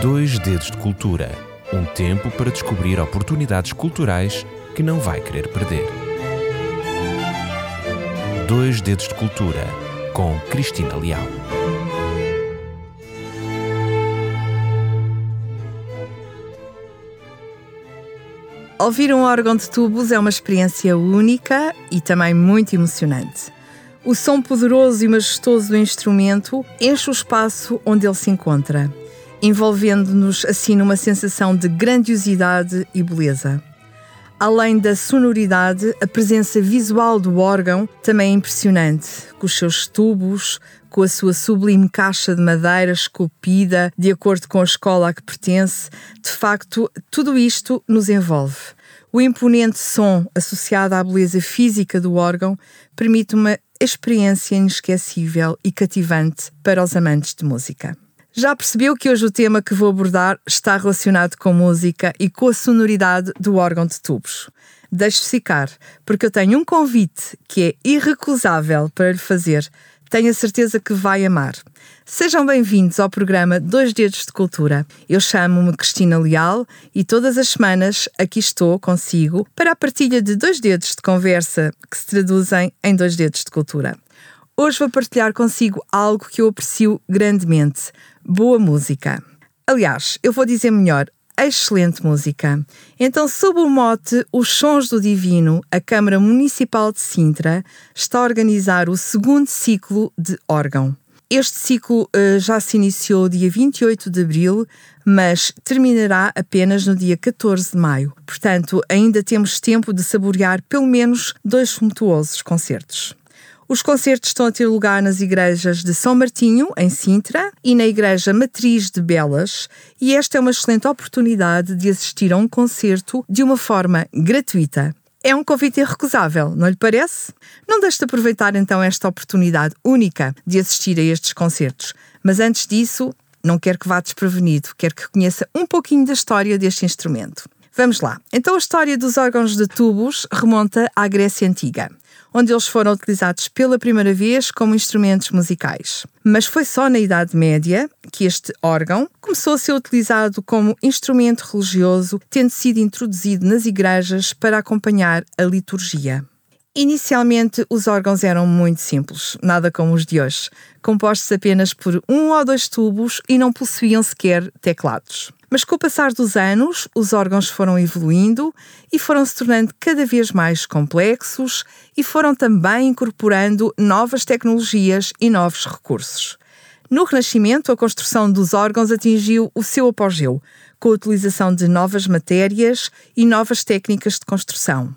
Dois Dedos de Cultura um tempo para descobrir oportunidades culturais que não vai querer perder. Dois Dedos de Cultura com Cristina Leal. Ouvir um órgão de tubos é uma experiência única e também muito emocionante. O som poderoso e majestoso do instrumento enche o espaço onde ele se encontra, envolvendo-nos assim numa sensação de grandiosidade e beleza. Além da sonoridade, a presença visual do órgão também é impressionante, com os seus tubos, com a sua sublime caixa de madeira esculpida de acordo com a escola a que pertence. De facto, tudo isto nos envolve. O imponente som associado à beleza física do órgão permite uma experiência inesquecível e cativante para os amantes de música. Já percebeu que hoje o tema que vou abordar está relacionado com música e com a sonoridade do órgão de tubos. Deixe ficar, porque eu tenho um convite que é irrecusável para lhe fazer. Tenho a certeza que vai amar. Sejam bem-vindos ao programa Dois Dedos de Cultura. Eu chamo-me Cristina Leal e todas as semanas aqui estou consigo para a partilha de dois dedos de conversa que se traduzem em dois dedos de cultura. Hoje vou partilhar consigo algo que eu aprecio grandemente: boa música. Aliás, eu vou dizer melhor, excelente música. Então, sob o mote Os Sons do Divino, a Câmara Municipal de Sintra está a organizar o segundo ciclo de órgão. Este ciclo uh, já se iniciou dia 28 de abril, mas terminará apenas no dia 14 de maio. Portanto, ainda temos tempo de saborear pelo menos dois sumptuosos concertos. Os concertos estão a ter lugar nas igrejas de São Martinho, em Sintra, e na Igreja Matriz de Belas, e esta é uma excelente oportunidade de assistir a um concerto de uma forma gratuita. É um convite irrecusável, não lhe parece? Não deixe de aproveitar então esta oportunidade única de assistir a estes concertos. Mas antes disso, não quero que vá desprevenido, quero que conheça um pouquinho da história deste instrumento. Vamos lá. Então a história dos órgãos de tubos remonta à Grécia Antiga onde eles foram utilizados pela primeira vez como instrumentos musicais. Mas foi só na Idade Média que este órgão começou a ser utilizado como instrumento religioso, tendo sido introduzido nas igrejas para acompanhar a liturgia. Inicialmente, os órgãos eram muito simples, nada como os de hoje, compostos apenas por um ou dois tubos e não possuíam sequer teclados. Mas com o passar dos anos, os órgãos foram evoluindo e foram se tornando cada vez mais complexos e foram também incorporando novas tecnologias e novos recursos. No Renascimento, a construção dos órgãos atingiu o seu apogeu, com a utilização de novas matérias e novas técnicas de construção.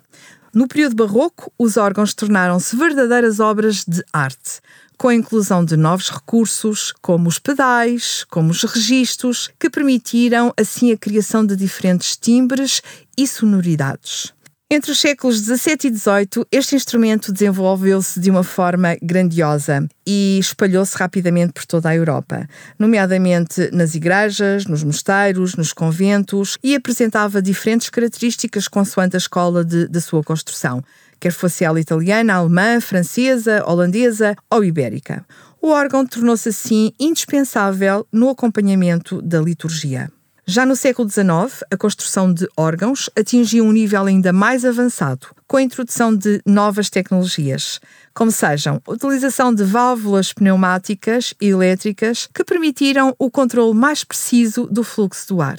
No período barroco, os órgãos tornaram-se verdadeiras obras de arte, com a inclusão de novos recursos, como os pedais, como os registros, que permitiram assim a criação de diferentes timbres e sonoridades. Entre os séculos XVII e XVIII, este instrumento desenvolveu-se de uma forma grandiosa e espalhou-se rapidamente por toda a Europa, nomeadamente nas igrejas, nos mosteiros, nos conventos, e apresentava diferentes características consoante a escola de, da sua construção quer fosse ela italiana, alemã, francesa, holandesa ou ibérica. O órgão tornou-se assim indispensável no acompanhamento da liturgia. Já no século XIX, a construção de órgãos atingiu um nível ainda mais avançado, com a introdução de novas tecnologias, como sejam a utilização de válvulas pneumáticas e elétricas que permitiram o controle mais preciso do fluxo do ar.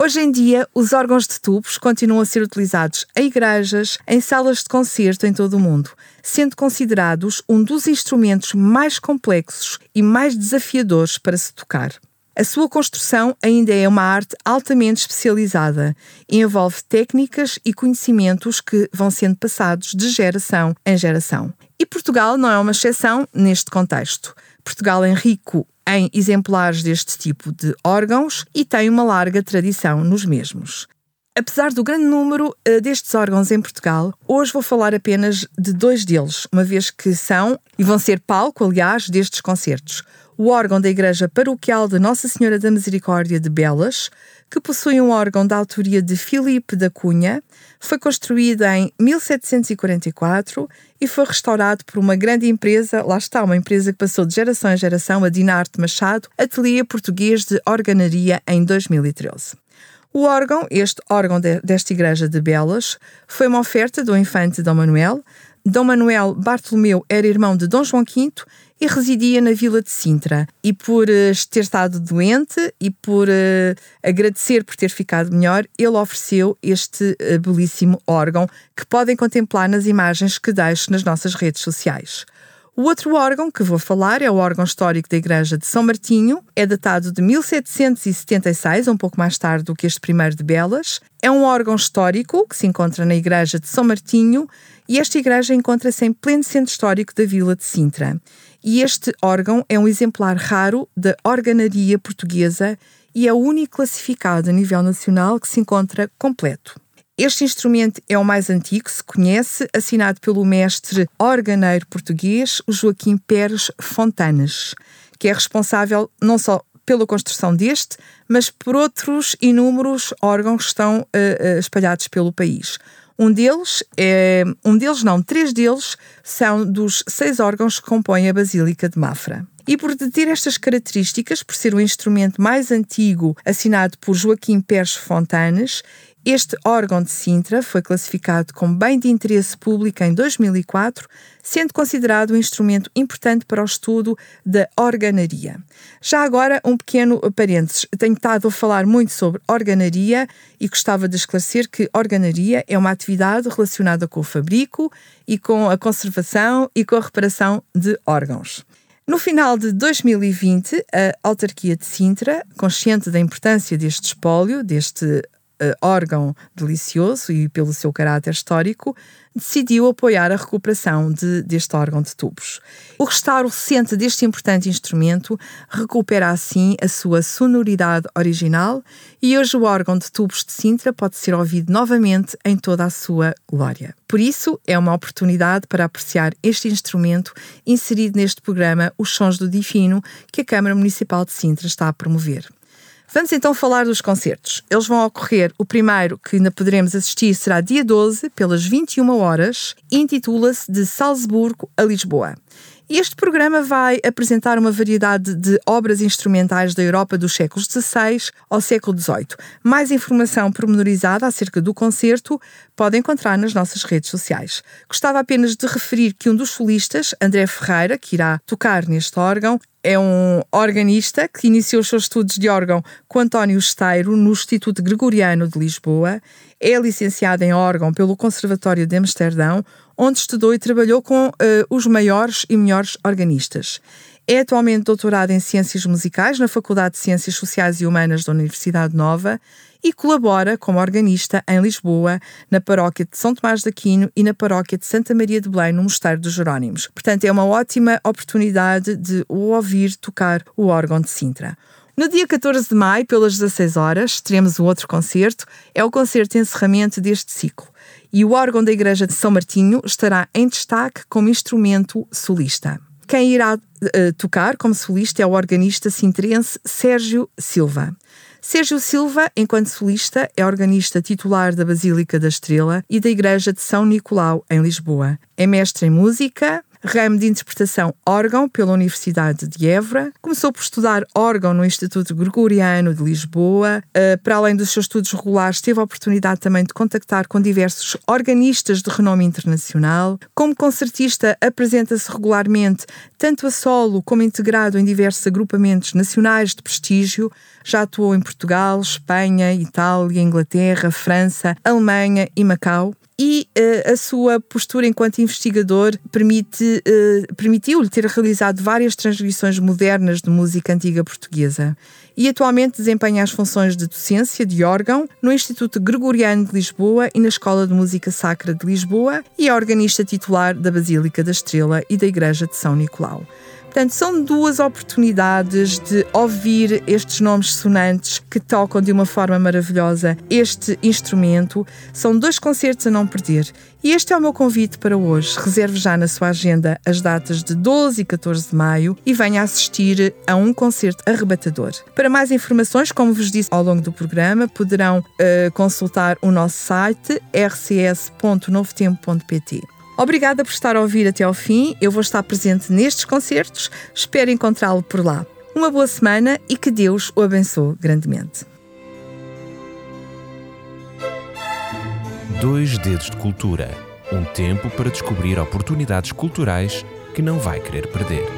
Hoje em dia, os órgãos de tubos continuam a ser utilizados em igrejas, em salas de concerto em todo o mundo, sendo considerados um dos instrumentos mais complexos e mais desafiadores para se tocar. A sua construção ainda é uma arte altamente especializada e envolve técnicas e conhecimentos que vão sendo passados de geração em geração. E Portugal não é uma exceção neste contexto. Portugal é rico em exemplares deste tipo de órgãos e tem uma larga tradição nos mesmos. Apesar do grande número uh, destes órgãos em Portugal, hoje vou falar apenas de dois deles, uma vez que são e vão ser palco, aliás, destes concertos: o órgão da Igreja Paroquial de Nossa Senhora da Misericórdia de Belas, que possui um órgão da autoria de Filipe da Cunha, foi construído em 1744 e foi restaurado por uma grande empresa, lá está, uma empresa que passou de geração em geração, a Dinarte Machado, ateliê português de organaria em 2013. O órgão, este órgão de, desta igreja de Belas, foi uma oferta do infante Dom Manuel. Dom Manuel Bartolomeu era irmão de Dom João V e residia na vila de Sintra. E por uh, ter estado doente e por uh, agradecer por ter ficado melhor, ele ofereceu este uh, belíssimo órgão que podem contemplar nas imagens que deixo nas nossas redes sociais. O outro órgão que vou falar é o órgão histórico da Igreja de São Martinho, é datado de 1776, um pouco mais tarde do que este primeiro de Belas. É um órgão histórico que se encontra na Igreja de São Martinho e esta igreja encontra-se em pleno centro histórico da vila de Sintra. E este órgão é um exemplar raro da organaria portuguesa e é o único classificado a nível nacional que se encontra completo. Este instrumento é o mais antigo que se conhece, assinado pelo mestre organeiro português Joaquim Pérez Fontanes, que é responsável não só pela construção deste, mas por outros inúmeros órgãos que estão uh, espalhados pelo país. Um deles é, um deles não, três deles são dos seis órgãos que compõem a Basílica de Mafra. E por ter estas características, por ser o instrumento mais antigo assinado por Joaquim Pérez Fontanes, este órgão de Sintra foi classificado como bem de interesse público em 2004, sendo considerado um instrumento importante para o estudo da organaria. Já agora, um pequeno parênteses. Tenho estado a falar muito sobre organaria e gostava de esclarecer que organaria é uma atividade relacionada com o fabrico e com a conservação e com a reparação de órgãos. No final de 2020, a autarquia de Sintra, consciente da importância deste espólio, deste órgão delicioso e pelo seu caráter histórico, decidiu apoiar a recuperação de, deste órgão de tubos. O restauro recente deste importante instrumento recupera assim a sua sonoridade original e hoje o órgão de tubos de Sintra pode ser ouvido novamente em toda a sua glória. Por isso, é uma oportunidade para apreciar este instrumento inserido neste programa Os Sons do Difino que a Câmara Municipal de Sintra está a promover. Vamos então falar dos concertos. Eles vão ocorrer, o primeiro que ainda poderemos assistir será dia 12, pelas 21 horas, e intitula-se De Salzburgo a Lisboa. Este programa vai apresentar uma variedade de obras instrumentais da Europa dos séculos XVI ao século XVIII. Mais informação pormenorizada acerca do concerto pode encontrar nas nossas redes sociais. Gostava apenas de referir que um dos solistas, André Ferreira, que irá tocar neste órgão, é um organista que iniciou os seus estudos de órgão com António Esteiro no Instituto Gregoriano de Lisboa. É licenciado em órgão pelo Conservatório de Amsterdão, onde estudou e trabalhou com uh, os maiores e melhores organistas. É atualmente doutorado em Ciências Musicais na Faculdade de Ciências Sociais e Humanas da Universidade Nova e colabora como organista em Lisboa, na paróquia de São Tomás de Aquino e na paróquia de Santa Maria de Belém, no Mosteiro dos Jerónimos. Portanto, é uma ótima oportunidade de o ouvir tocar o órgão de Sintra. No dia 14 de maio, pelas 16 horas, teremos um outro concerto. É o concerto de encerramento deste ciclo e o órgão da Igreja de São Martinho estará em destaque como instrumento solista. Quem irá uh, tocar como solista é o organista sintrense Sérgio Silva. Sérgio Silva, enquanto solista, é organista titular da Basílica da Estrela e da Igreja de São Nicolau, em Lisboa. É mestre em música, ramo de interpretação órgão pela Universidade de Évora. Começou por estudar órgão no Instituto Gregoriano de Lisboa. Uh, para além dos seus estudos regulares, teve a oportunidade também de contactar com diversos organistas de renome internacional. Como concertista, apresenta-se regularmente tanto a solo como integrado em diversos agrupamentos nacionais de prestígio. Já atuou em Portugal, Espanha, Itália, Inglaterra, França, Alemanha e Macau e uh, a sua postura enquanto investigador permite, uh, permitiu-lhe ter realizado várias transcrições modernas de música antiga portuguesa e atualmente desempenha as funções de docência de órgão no Instituto Gregoriano de Lisboa e na Escola de Música Sacra de Lisboa e é organista titular da Basílica da Estrela e da Igreja de São Nicolau. Portanto, são duas oportunidades de ouvir estes nomes sonantes que tocam de uma forma maravilhosa este instrumento. São dois concertos a não perder. E este é o meu convite para hoje. Reserve já na sua agenda as datas de 12 e 14 de maio e venha assistir a um concerto arrebatador. Para mais informações, como vos disse ao longo do programa, poderão uh, consultar o nosso site rcs.novotempo.pt. Obrigada por estar a ouvir até ao fim. Eu vou estar presente nestes concertos. Espero encontrá-lo por lá. Uma boa semana e que Deus o abençoe grandemente. Dois Dedos de Cultura um tempo para descobrir oportunidades culturais que não vai querer perder.